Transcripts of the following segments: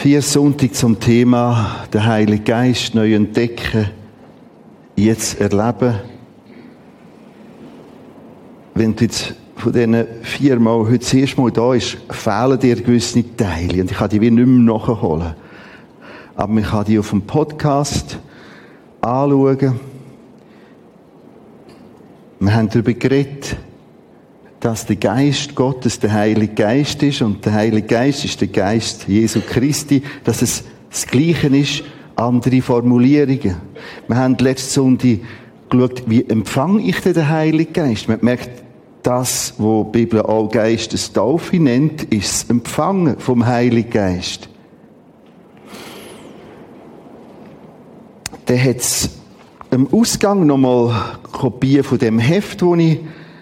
Vier Sonntag zum Thema der Heilige Geist neu entdecken, jetzt erleben. Wenn du jetzt von diesen vier Mal heute das erste Mal da ist, fehlen dir gewisse Teile und ich kann die wie nicht mehr nachholen. Aber man kann die auf dem Podcast anschauen. Wir haben darüber geredet, dass der Geist Gottes der Heilige Geist ist und der Heilige Geist ist der Geist Jesu Christi, dass es das Gleiche ist, andere Formulierungen. Wir haben letzte Sonntag geschaut, wie empfange ich denn den Heiligen Geist? Man merkt, das, was die Bibel auch Geistestaufe nennt, ist das Empfangen vom Heiligen Geist. Dann hat es im Ausgang nochmal Kopien von dem Heft, das ich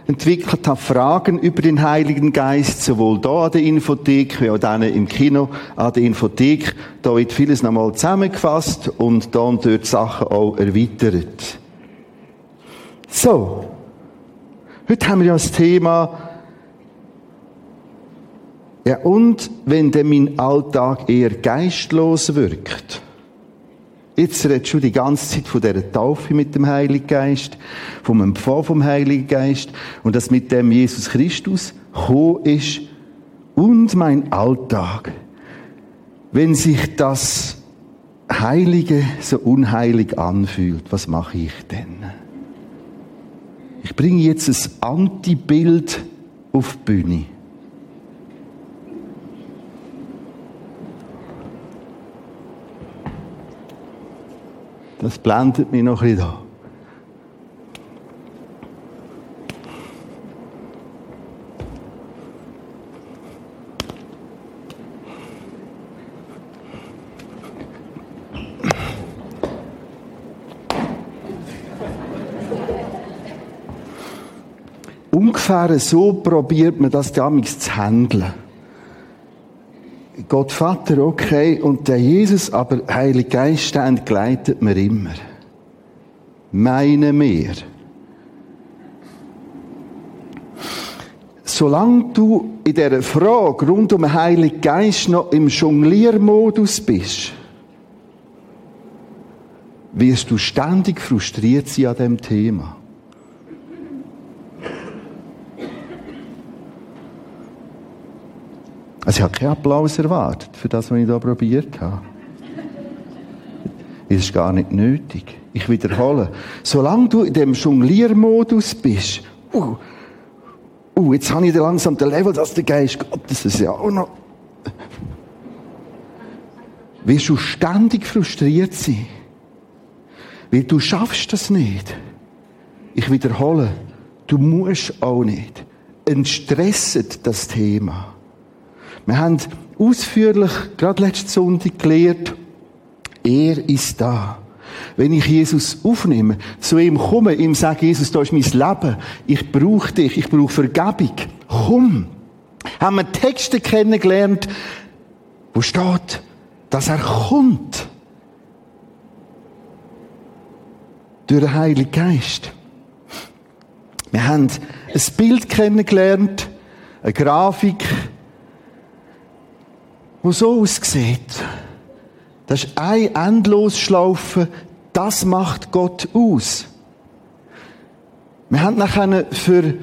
entwickelt habe, Fragen über den Heiligen Geist, sowohl da an der Infothek wie auch dann im Kino an der Infothek. Da wird vieles nochmal zusammengefasst und da und dort Sachen auch erweitert. So. Heute haben wir ja das Thema, ja, und wenn denn mein Alltag eher geistlos wirkt? Jetzt redest du die ganze Zeit von dieser Taufe mit dem Heiligen Geist, vom Empfang vom Heiligen Geist und dass mit dem Jesus Christus gekommen ist und mein Alltag. Wenn sich das Heilige so unheilig anfühlt, was mache ich denn? Ich bringe jetzt ein Antibild auf die Bühne. Das blendet mich noch da. Ungefähr so probiert man das damals zu handeln. Gott Vater, okay, und der Jesus, aber Heilige Geist, der entgleitet mir immer. Meine mir. Solange du in dieser Frage rund um den Heiligen Geist noch im Jongliermodus bist, wirst du ständig frustriert sein an diesem Thema. Also ich habe keinen Applaus erwartet für das, was ich hier probiert habe. Es ist gar nicht nötig. Ich wiederhole. Solange du in dem Jongliermodus bist, uh, uh, jetzt habe ich langsam den Level, dass der Geist Gottes ist ja auch noch. Wirst du ständig frustriert sein. Weil du schaffst das nicht. Ich wiederhole. Du musst auch nicht. Entstresset das Thema. Wir haben ausführlich, gerade letzte Sonntag gelehrt, er ist da. Wenn ich Jesus aufnehme, zu ihm komme, ihm sage, Jesus, da ist mein Leben, ich brauche dich, ich brauche Vergebung, komm. Haben wir Texte kennengelernt, wo steht, dass er kommt. Durch den Heiligen Geist. Wir haben ein Bild kennengelernt, eine Grafik, wo so aussieht. Das ist ein Endlosschlaufe, das macht Gott aus. Wir haben nachher für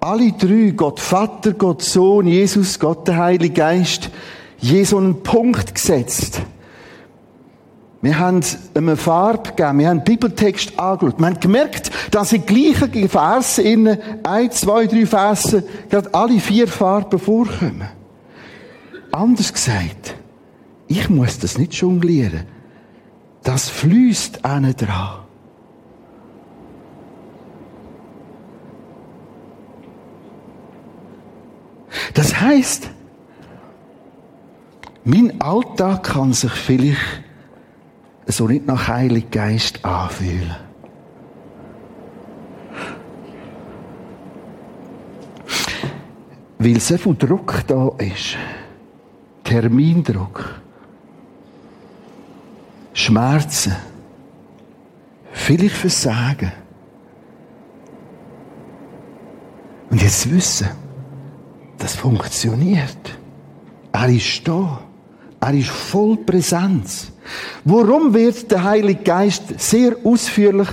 alle drei, Gott Vater, Gott Sohn, Jesus, Gott der Heilige Geist, je so einen Punkt gesetzt. Wir haben eine Farbe gegeben, wir haben Bibeltext angeschaut. Wir haben gemerkt, dass in gleichen Versen innen, ein, zwei, drei Versen, gerade alle vier Farben vorkommen. Anders gesagt, ich muss das nicht jonglieren. Das fließt einen dran. Das heißt, mein Alltag kann sich vielleicht so nicht nach Heilig Geist anfühlen. Weil so viel Druck da ist. Termindruck, Schmerzen, vielleicht Versagen. Und jetzt wissen, das funktioniert. Er ist da. Er ist voll Präsenz. Warum wird der Heilige Geist sehr ausführlich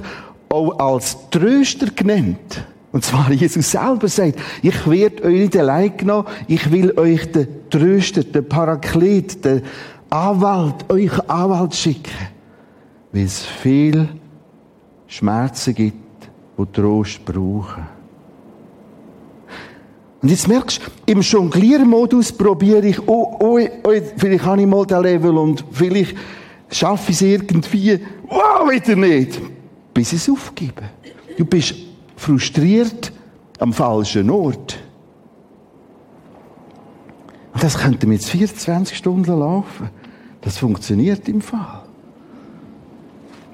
auch als Tröster genannt? Und zwar Jesus selber sagt, ich werde euch nicht allein genommen, ich will euch den Tröster, den Paraklet, den Anwalt, euch Anwalt schicken. Weil es viel Schmerzen gibt, die Trost brauchen. Und jetzt merkst du, im Jongliermodus probiere ich, oh, oh, oh, vielleicht habe ich mal den Level und vielleicht schaffe ich es irgendwie, wow, wieder nicht. Bis ich es aufgebe. Du bist frustriert am falschen Ort. Und das könnte mir jetzt 24 Stunden laufen. Das funktioniert im Fall.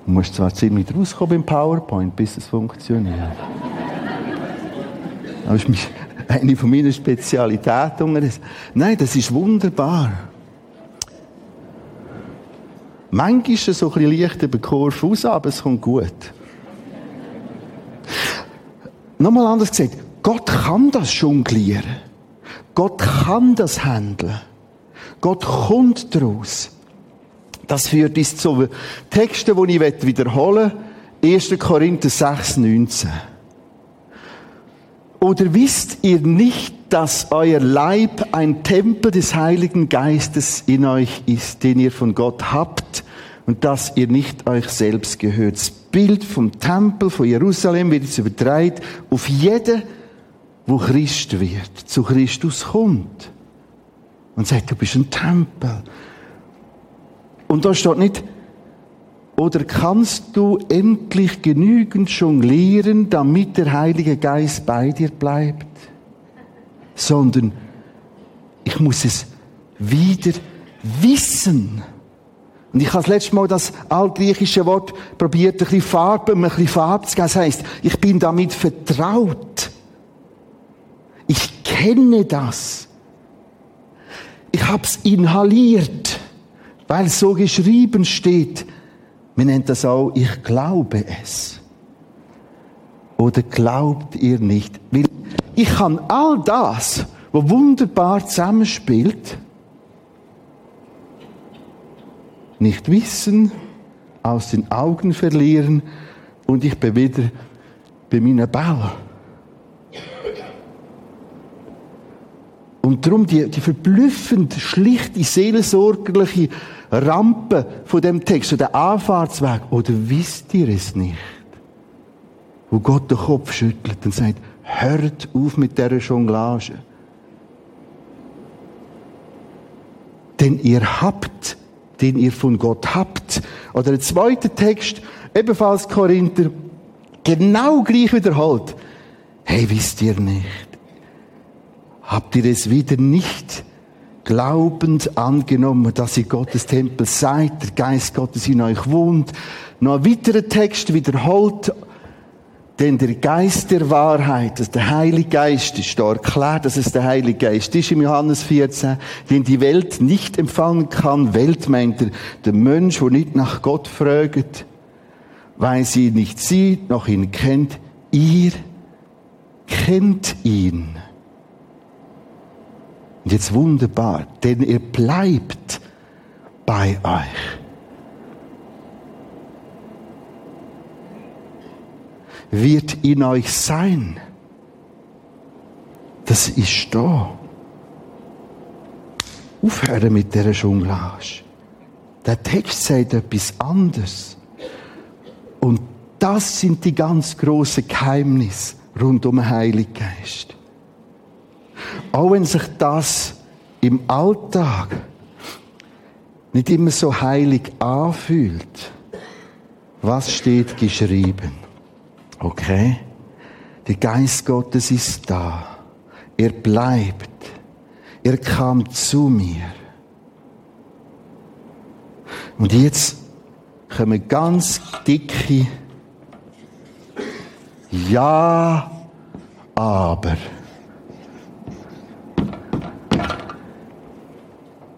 Du musst zwar ziemlich rauskommen im PowerPoint, bis es funktioniert. Das ist eine von meinen Spezialitäten. Nein, das ist wunderbar. Manchmal ist es so ein bisschen leicht über Kurve raus, aber es kommt gut. Nochmal anders gesagt, Gott kann das jonglieren. Gott kann das handeln. Gott kommt daraus. Das führt uns zu Texten, die ich wiederholen möchte. 1. Korinther 6, 19. Oder wisst ihr nicht, dass euer Leib ein Tempel des Heiligen Geistes in euch ist, den ihr von Gott habt und dass ihr nicht euch selbst gehört? Bild vom Tempel von Jerusalem wird jetzt übertragen auf jeden, wo Christ wird, zu Christus kommt. Und sagt, du bist ein Tempel. Und da steht nicht, oder kannst du endlich genügend jonglieren, damit der Heilige Geist bei dir bleibt? Sondern ich muss es wieder wissen. Und ich habe das letzte Mal das altgriechische Wort probiert, ein bisschen Farbe, ein bisschen Farbe zu geben. Das heisst, ich bin damit vertraut. Ich kenne das. Ich habe es inhaliert, weil so geschrieben steht. Man nennt das auch, ich glaube es. Oder glaubt ihr nicht? Weil ich kann all das, was wunderbar zusammenspielt, nicht wissen, aus den Augen verlieren und ich bin wieder bei meinem Bau. Und darum die, die verblüffend schlichte, seelsorgerliche Rampe von dem Text, so der Anfahrtsweg. Oder wisst ihr es nicht? Wo Gott den Kopf schüttelt und sagt, hört auf mit dieser Jonglage. Denn ihr habt, den ihr von Gott habt. Oder der zweite Text, ebenfalls Korinther, genau gleich wiederholt. Hey, wisst ihr nicht? Habt ihr es wieder nicht glaubend angenommen, dass ihr Gottes Tempel seid, der Geist Gottes in euch wohnt? Noch ein weiterer Text wiederholt, denn der Geist der Wahrheit, also der Heilige Geist, ist da erklärt, dass es der Heilige Geist ist im Johannes 14, den die Welt nicht empfangen kann. Welt meint er, der Mensch, der nicht nach Gott fragt, weil sie ihn nicht sieht, noch ihn kennt. Ihr kennt ihn. Und jetzt wunderbar, denn er bleibt bei euch. Wird in euch sein. Das ist da. Aufhören mit dieser Jonglage. Der Text sagt etwas anderes. Und das sind die ganz großen Geheimnisse rund um den Heiligen Geist. Auch wenn sich das im Alltag nicht immer so heilig anfühlt, was steht geschrieben? Okay? Der Geist Gottes ist da. Er bleibt. Er kam zu mir. Und jetzt kommen ganz dicke Ja, aber.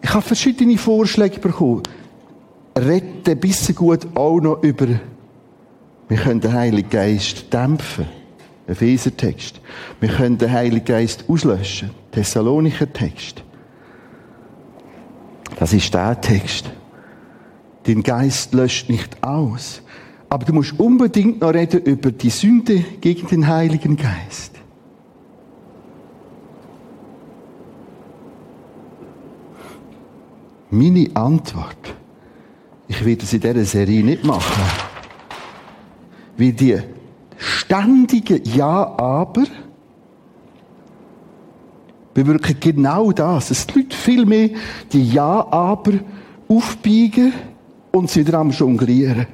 Ich habe verschiedene Vorschläge bekommen. Rette bisschen gut auch noch über, wir können den Heiligen Geist dämpfen. Epheser-Text. Wir können den Heiligen Geist auslöschen. Thessalonicher Text. Das ist der Text. Den Geist löscht nicht aus. Aber du musst unbedingt noch reden über die Sünde gegen den Heiligen Geist. Meine Antwort, ich werde es in dieser Serie nicht machen, wie die ständige Ja, aber bewirken genau das, dass die Leute viel mehr die Ja, aber aufbiegen und sie am Jonglieren.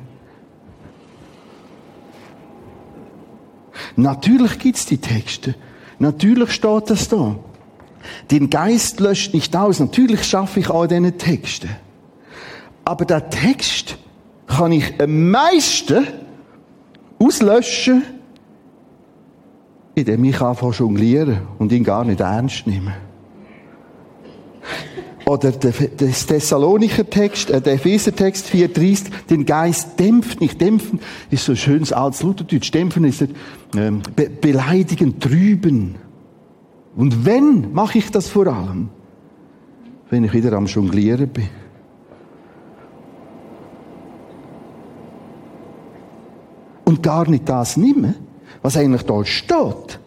Natürlich gibt's die Texte. Natürlich steht das da. Den Geist löscht nicht aus. Natürlich schaffe ich all diese Texte. Aber der Text kann ich am meisten auslöschen, indem ich anfange jonglieren und ihn gar nicht ernst nehme. Oder der Thessalonicher Text, äh, der Epheser Text 4,30, den Geist dämpft nicht. Dämpfen ist so ein schönes altes Lutherdeutsch. Dämpfen ist ähm, be beleidigen, trüben. Und wenn mache ich das vor allem? Wenn ich wieder am Jonglieren bin. Und gar nicht das nehme, was eigentlich dort steht.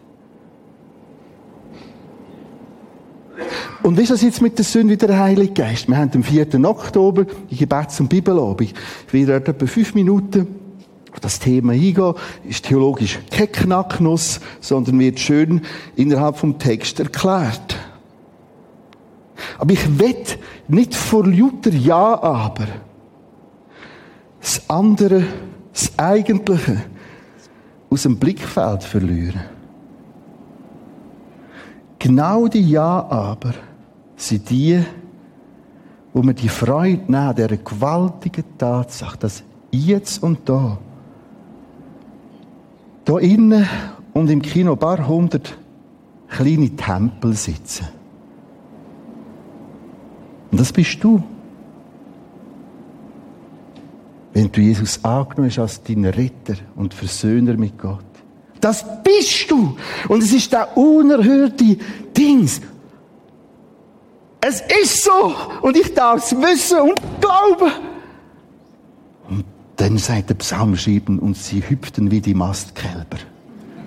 Und wie ist das jetzt mit der Sünde wie der Heilige Geist? Wir haben am 4. Oktober die Gebets- und Bibelabend. Ich werde dort etwa fünf Minuten auf das Thema eingehen. Ist theologisch kein Knacknuss, sondern wird schön innerhalb vom Text erklärt. Aber ich will nicht vor Luther Ja, aber das andere, das Eigentliche aus dem Blickfeld verlieren. Genau die Ja, aber sind die, wo wir die Freude nehmen, dieser gewaltigen Tatsache, dass jetzt und da, da innen und im Kino ein paar hundert kleine Tempel sitzen. Und das bist du. Wenn du Jesus angenommen hast als deinen Retter und Versöhner mit Gott. Das bist du. Und es ist der unerhörte Dings. Es ist so. Und ich darf es wissen und glauben. Und dann sagt der Psalmschreiben, und sie hüpften wie die Mastkälber.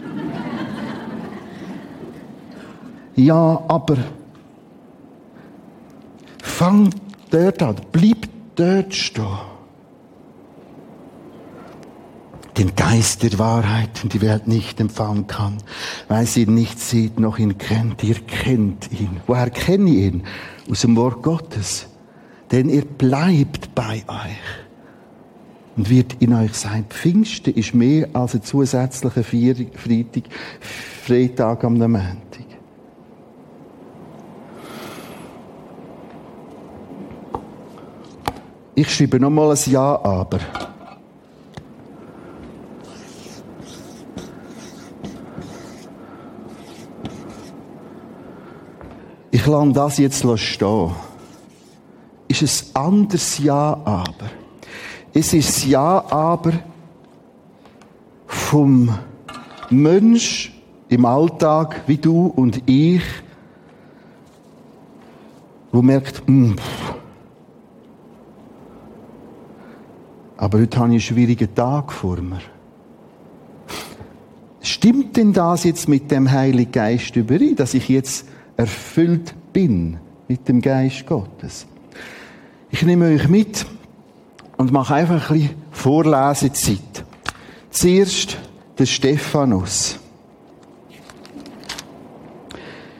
ja, aber fang dort an, bleib dort stehen. Den Geist der Wahrheit in die Welt nicht empfangen kann, weil sie ihn nicht sieht, noch ihn kennt. Ihr kennt ihn. Woher kenne ich ihn? Aus dem Wort Gottes. Denn er bleibt bei euch und wird in euch sein. Pfingsten ist mehr als ein zusätzlicher Freitag, Freitag am Montag. Ich schreibe nochmal ein Ja, aber. Ich lasse das jetzt stehen. Ist es anders Ja, aber. Es ist Ja, aber vom Mensch im Alltag wie du und ich, wo merkt, mh, hm, aber heute habe ich einen schwierigen Tag vor mir. Stimmt denn das jetzt mit dem Heiligen Geist überein, dass ich jetzt erfüllt bin mit dem Geist Gottes. Ich nehme euch mit und mache einfach ein bisschen Vorlesezeit. Zuerst der Stephanus.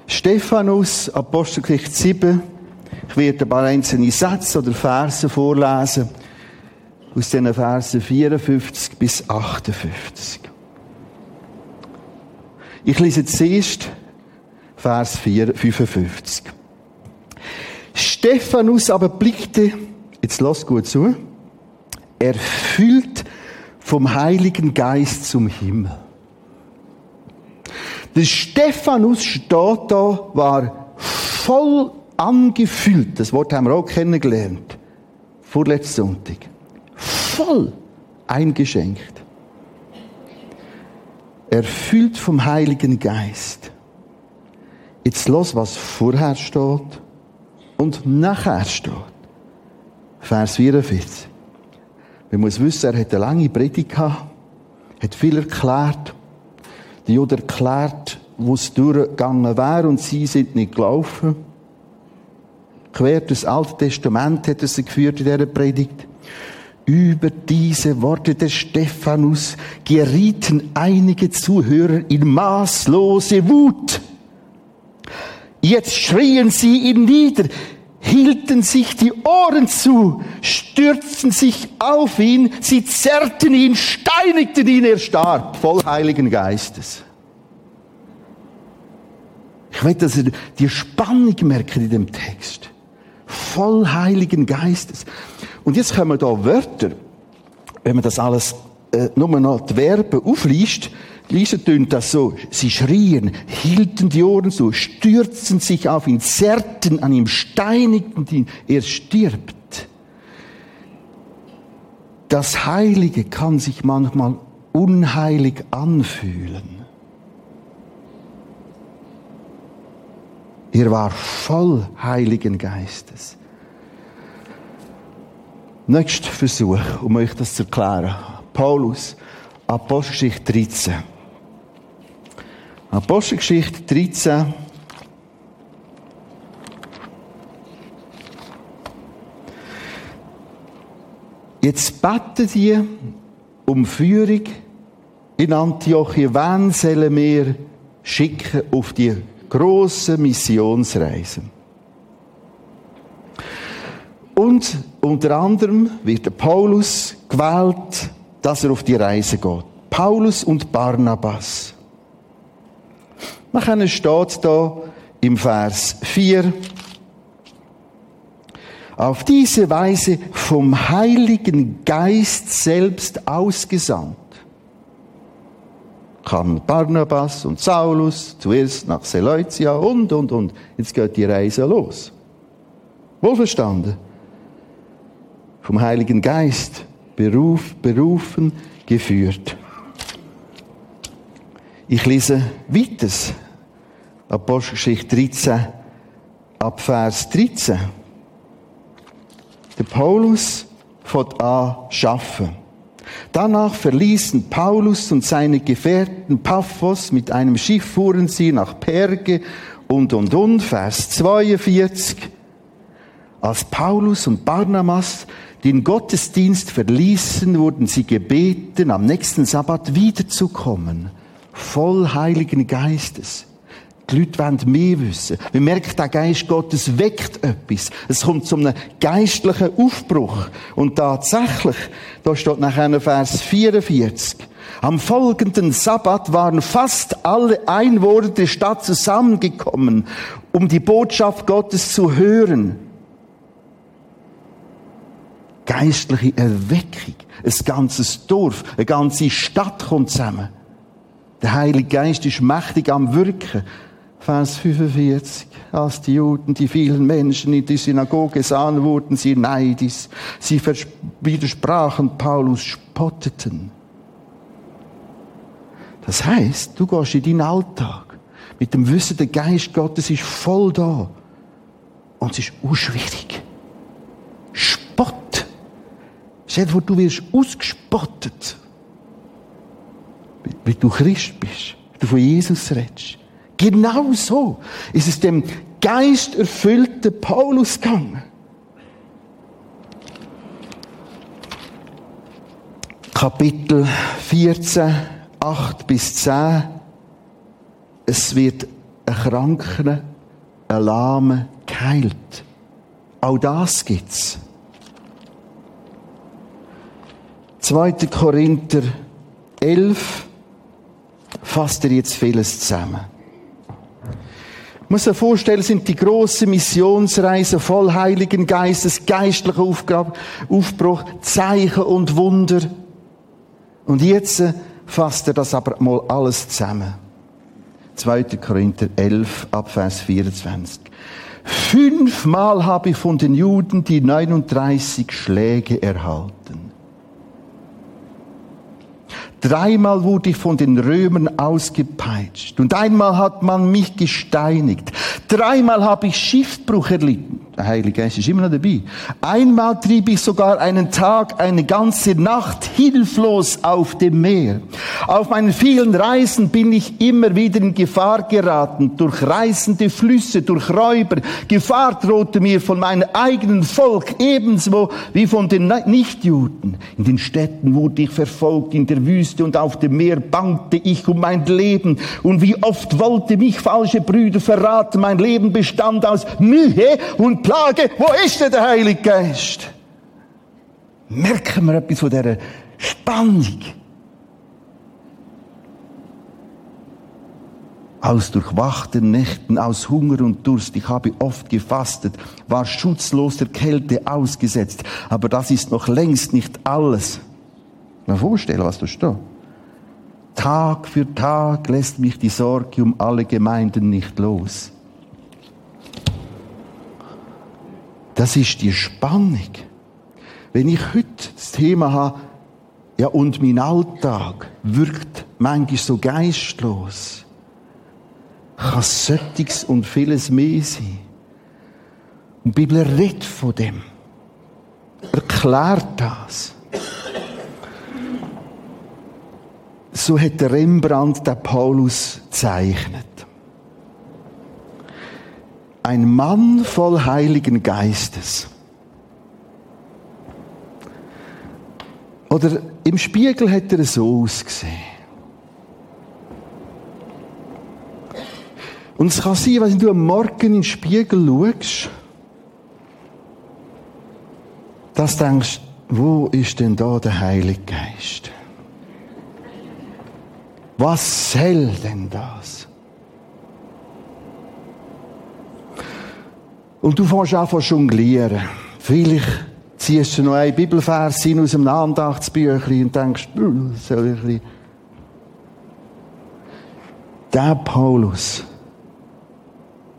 Stephanus, Apostelgeschichte 7. Ich werde ein paar einzelne Sätze oder Verse vorlesen. Aus diesen Versen 54 bis 58. Ich lese zuerst Vers 4, 55. Stephanus aber blickte, jetzt lass gut zu, erfüllt vom Heiligen Geist zum Himmel. Der Stephanus steht da, war voll angefüllt. Das Wort haben wir auch kennengelernt. Vorletzten Sonntag. Voll eingeschenkt. Erfüllt vom Heiligen Geist. Jetzt los, was vorher steht und nachher steht. Vers 44. Man muss wissen, er hat eine lange Predigt gehabt, hat viel erklärt. Die Juden erklärt, wo es durchgegangen wäre und sie sind nicht gelaufen. Quer das Alte Testament hat er sie geführt in dieser Predigt. Über diese Worte des Stephanus gerieten einige Zuhörer in maßlose Wut. Jetzt schrien sie ihn nieder, hielten sich die Ohren zu, stürzten sich auf ihn, sie zerrten ihn, steinigten ihn, er starb, voll Heiligen Geistes. Ich will, dass ihr die Spannung merkt in dem Text. Voll Heiligen Geistes. Und jetzt kommen da Wörter, wenn man das alles äh, nur noch die Verben aufliest, Lesen tönt das so. Sie schrien, hielten die Ohren so, stürzten sich auf ihn, zerrten an ihm, steinigten ihn. Er stirbt. Das Heilige kann sich manchmal unheilig anfühlen. Er war voll Heiligen Geistes. Nächster Versuch, um euch das zu erklären. Paulus, Apostelgeschichte 13. Apostelgeschichte 13. Jetzt beten die um Führung in Antiochien. Wen sollen wir schicken auf die große Missionsreise? Und unter anderem wird Paulus gewählt, dass er auf die Reise geht. Paulus und Barnabas. Nachher steht da im Vers 4, auf diese Weise vom Heiligen Geist selbst ausgesandt, kamen Barnabas und Saulus zuerst nach Seleucia und, und, und. Jetzt geht die Reise los. Wohlverstanden? Vom Heiligen Geist beruf, berufen, geführt. Ich lese weiter. Apostelgeschichte 13, ab Vers 13. Der Paulus fängt an schaffen. Danach verließen Paulus und seine Gefährten Paphos, mit einem Schiff fuhren sie nach Perge und und und, Vers 42. Als Paulus und Barnabas den Gottesdienst verließen, wurden sie gebeten, am nächsten Sabbat wiederzukommen voll Heiligen Geistes. Die Leute wollen mehr wissen. Wir merken, der Geist Gottes weckt etwas. Es kommt zu einem geistlichen Aufbruch. Und tatsächlich, da steht nachher Vers 44. Am folgenden Sabbat waren fast alle Einwohner der Stadt zusammengekommen, um die Botschaft Gottes zu hören. Geistliche Erweckung. Ein ganzes Dorf, eine ganze Stadt kommt zusammen. Der Heilige Geist ist mächtig am Wirken. Vers 45. Als die Juden, die vielen Menschen in die Synagoge sahen, wurden sie neidisch. Sie widersprachen Paulus, spotteten. Das heißt, du gehst in deinen Alltag mit dem Wissen, der Geist Gottes ist voll da. Und es ist unschwierig. Spott. Stell dir vor, du wirst ausgespottet wie du Christ bist, wie du von Jesus redest. Genau so ist es dem geisterfüllten Paulus gegangen. Kapitel 14, 8 bis 10. Es wird ein Kranker, ein Lahme geheilt. Auch das gibt's. 2. Korinther 11, fasst er jetzt vieles zusammen. Muss sich vorstellen, sind die grossen Missionsreisen voll Heiligen Geistes, geistlicher Aufbruch, Zeichen und Wunder. Und jetzt fasst er das aber mal alles zusammen. 2. Korinther 11, Abvers 24. Fünfmal habe ich von den Juden die 39 Schläge erhalten. Dreimal wurde ich von den Römern ausgepeitscht und einmal hat man mich gesteinigt. Dreimal habe ich Schiffbruch erlitten. Der Heilige Geist ist immer noch dabei. Einmal trieb ich sogar einen Tag, eine ganze Nacht hilflos auf dem Meer. Auf meinen vielen Reisen bin ich immer wieder in Gefahr geraten, durch reißende Flüsse, durch Räuber. Gefahr drohte mir von meinem eigenen Volk, ebenso wie von den Nichtjuden. In den Städten wurde ich verfolgt, in der Wüste und auf dem Meer bangte ich um mein Leben. Und wie oft wollte mich falsche Brüder verraten, mein Leben bestand aus Mühe und Plage. Wo ist denn der Heilige Geist? Merken wir etwas von dieser Spannung? aus durchwachten Nächten, aus Hunger und Durst. Ich habe oft gefastet, war schutzlos der Kälte ausgesetzt. Aber das ist noch längst nicht alles. Mal vorstellen, was da steht. Tag für Tag lässt mich die Sorge um alle Gemeinden nicht los. Das ist die Spannung. Wenn ich heute das Thema habe, ja, und mein Alltag wirkt manchmal so geistlos, kann Sättiges und vieles mehr sein. Und die Bibel redet von dem. Erklärt das. So hat der Rembrandt den Paulus gezeichnet ein Mann voll Heiligen Geistes. Oder im Spiegel hat er so ausgesehen. Und es kann sein, wenn du am Morgen in den Spiegel schaust, dass du denkst, wo ist denn da der Heilige Geist? Was soll denn das? Und du fängst an zu jonglieren. Vielleicht ziehst du noch einen Bibelvers hin aus einem Andachtsbüchlein und denkst, soll ich ein bisschen... Der Paulus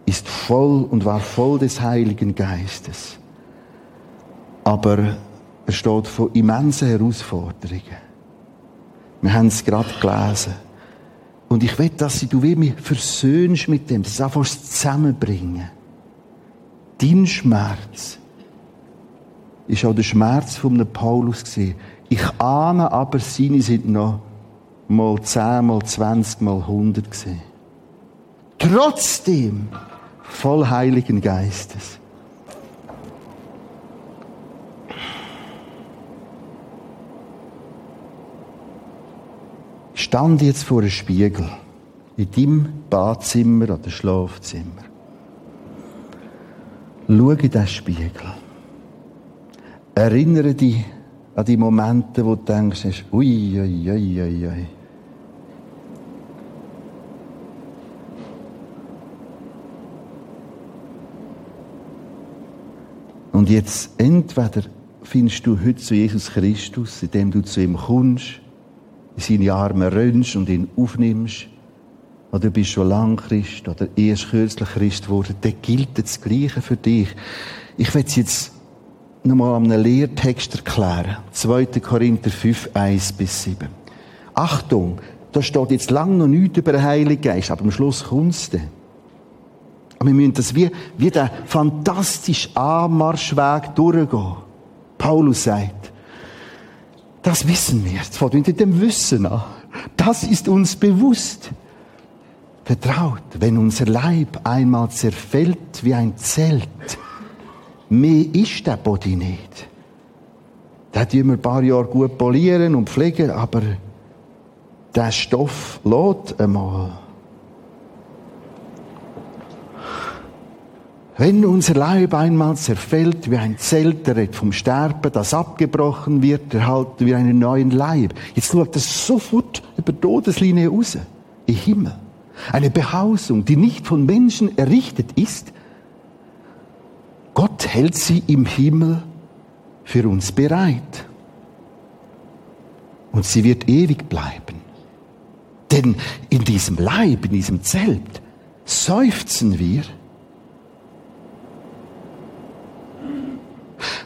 ist voll und war voll des Heiligen Geistes. Aber er steht vor immensen Herausforderungen. Wir haben es gerade gelesen. Und ich will, dass du mich versöhnst mit dem, das einfach zusammenbringen dein Schmerz ist auch der Schmerz von Paulus gesehen. Ich ahne aber, seine sind noch mal 10, mal 20, mal 100 gesehen. Trotzdem voll Heiligen Geistes. Stand jetzt vor einem Spiegel in deinem Badzimmer oder Schlafzimmer. Schau in diesen Spiegel. Erinnere dich an die Momente, wo du denkst, ui, ui, ui, ui, ui. Und jetzt entweder findest du heute zu Jesus Christus, indem du zu ihm kommst, in seine Arme rönnst und ihn aufnimmst, oder du bist schon lang Christ oder erst kürzlich Christ geworden, dann gilt das Gleiche für dich. Ich will es jetzt nochmal an einem Lehrtext erklären. 2. Korinther 5, 1 bis 7. Achtung, da steht jetzt lang noch nichts über den Heiligen Geist, aber am Schluss kommt es dann. Aber wir müssen das wie, wie der fantastische Anmarschweg durchgehen. Paulus sagt, das wissen wir. Jetzt fängt mit dem Wissen an. Das ist uns bewusst vertraut, wenn unser Leib einmal zerfällt wie ein Zelt. Mehr ist der Body nicht. Da tun wir ein paar Jahre gut polieren und pflegen, aber der Stoff lädt einmal. Wenn unser Leib einmal zerfällt wie ein Zelt, der vom Sterben, das abgebrochen wird, erhalten wir einen neuen Leib. Jetzt schaut es sofort über die Todeslinie raus. Im Himmel. Eine Behausung, die nicht von Menschen errichtet ist. Gott hält sie im Himmel für uns bereit. Und sie wird ewig bleiben. Denn in diesem Leib, in diesem Zelt, seufzen wir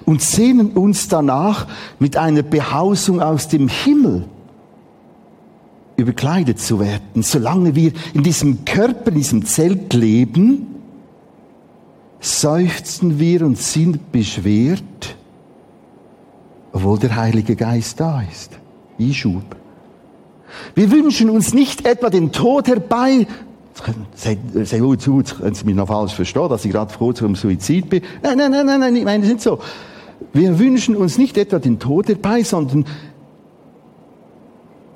und sehnen uns danach mit einer Behausung aus dem Himmel überkleidet zu werden. Solange wir in diesem Körper, in diesem Zelt leben, seufzen wir und sind beschwert, obwohl der Heilige Geist da ist. Einschub. Wir wünschen uns nicht etwa den Tod herbei. Sei gut zu, können Sie mich noch falsch verstehen, dass ich gerade froh zum Suizid bin. Nein, nein, nein, nein, nein, ich meine es nicht so. Wir wünschen uns nicht etwa den Tod herbei, sondern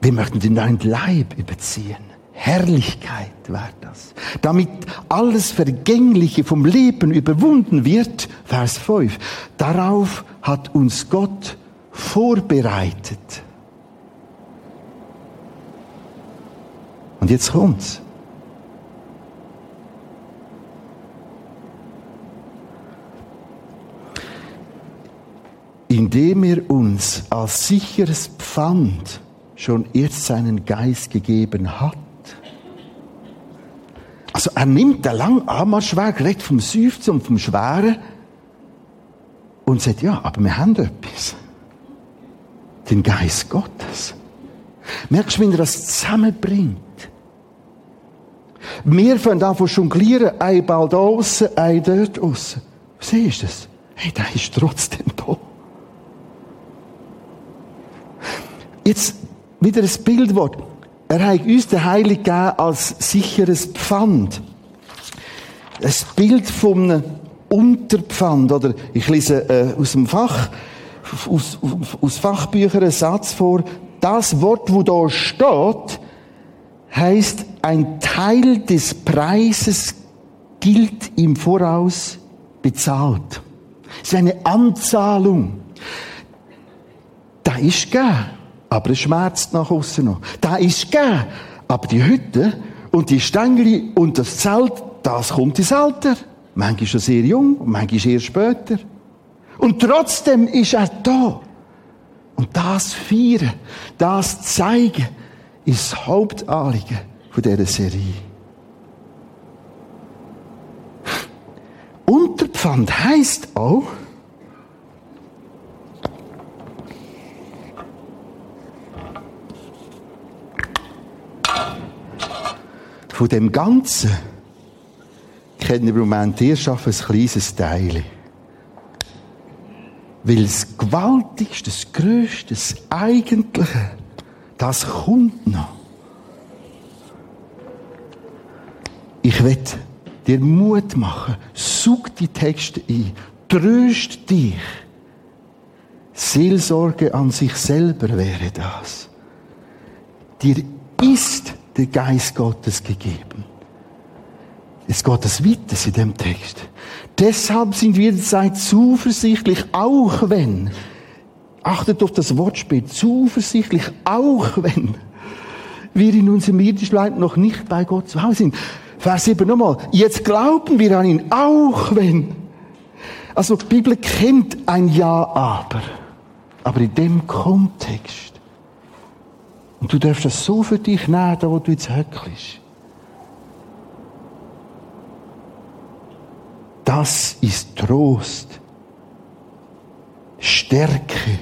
wir möchten den neuen Leib überziehen. Herrlichkeit war das. Damit alles Vergängliche vom Leben überwunden wird, Vers 5. Darauf hat uns Gott vorbereitet. Und jetzt kommt's. Indem er uns als sicheres Pfand schon jetzt seinen Geist gegeben hat. Also er nimmt den langen Anmarschweg, redet vom Seufzen und vom Schweren und sagt, ja, aber wir haben etwas. Den Geist Gottes. Merkst du, wenn er das zusammenbringt? Wir fangen an von jonglieren, ein Ball da aussen, ein dort aussen. Siehst du das? Hey, der ist trotzdem da. Jetzt wieder ein Bildwort. Er hat uns den Heiligen gegeben als sicheres Pfand. Ein Bild von einem Unterpfand, oder ich lese äh, aus dem Fach, aus, aus Fachbüchern einen Satz vor. Das Wort, wo da steht, heißt, ein Teil des Preises gilt im Voraus bezahlt. Es ist eine Anzahlung. Da ist gegeben. Aber es schmerzt nach außen noch. Da ist gegeben. Aber die Hütte und die Stängel und das Zelt, das kommt ins Alter. Manchmal schon sehr jung, manchmal erst später. Und trotzdem ist er da. Und das Feiern, das Zeigen, ist das Hauptanliegen von dieser Serie. Unterpfand heisst auch, Von dem Ganzen kennen wir im Moment erst ein kleines Teil. Weil das Gewaltigste, das Größte, das Eigentliche, das kommt noch. Ich will dir Mut machen. Such die Texte ein. Tröst dich. Seelsorge an sich selber wäre das. Dir ist der Geist Gottes gegeben. Es geht das weiter in dem Text. Deshalb sind wir seid zuversichtlich, auch wenn, achtet auf das Wortspiel, zuversichtlich, auch wenn wir in unserem irdischen Leib noch nicht bei Gott zu Hause sind. Vers 7 nochmal. Jetzt glauben wir an ihn, auch wenn. Also die Bibel kennt ein Ja, aber. Aber in dem Kontext und du darfst das so für dich nehmen, da wo du jetzt höckelst. Das ist Trost, Stärke.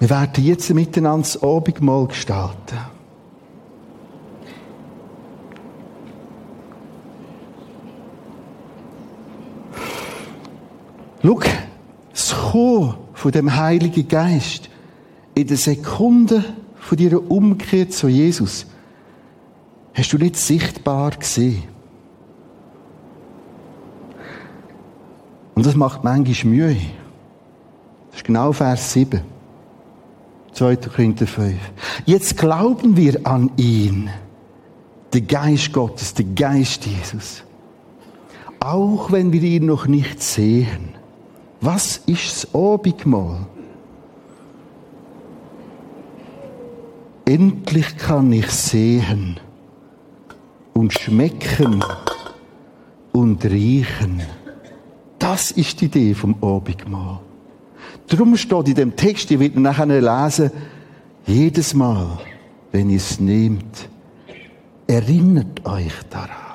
Wir werden jetzt miteinander das Abendmahl gestalten. Schau, das Kommen von dem Heiligen Geist in der Sekunde von deiner Umkehr zu Jesus hast du nicht sichtbar gesehen. Und das macht manchmal Mühe. Das ist genau Vers 7. 2. Korinther 5. Jetzt glauben wir an ihn, den Geist Gottes, den Geist Jesus. Auch wenn wir ihn noch nicht sehen. Was ist das Abendmahl? Endlich kann ich sehen und schmecken und riechen. Das ist die Idee vom Abendmahl. Darum steht in dem Text, ich werde nachher lesen, jedes Mal, wenn ihr es nehmt, erinnert euch daran.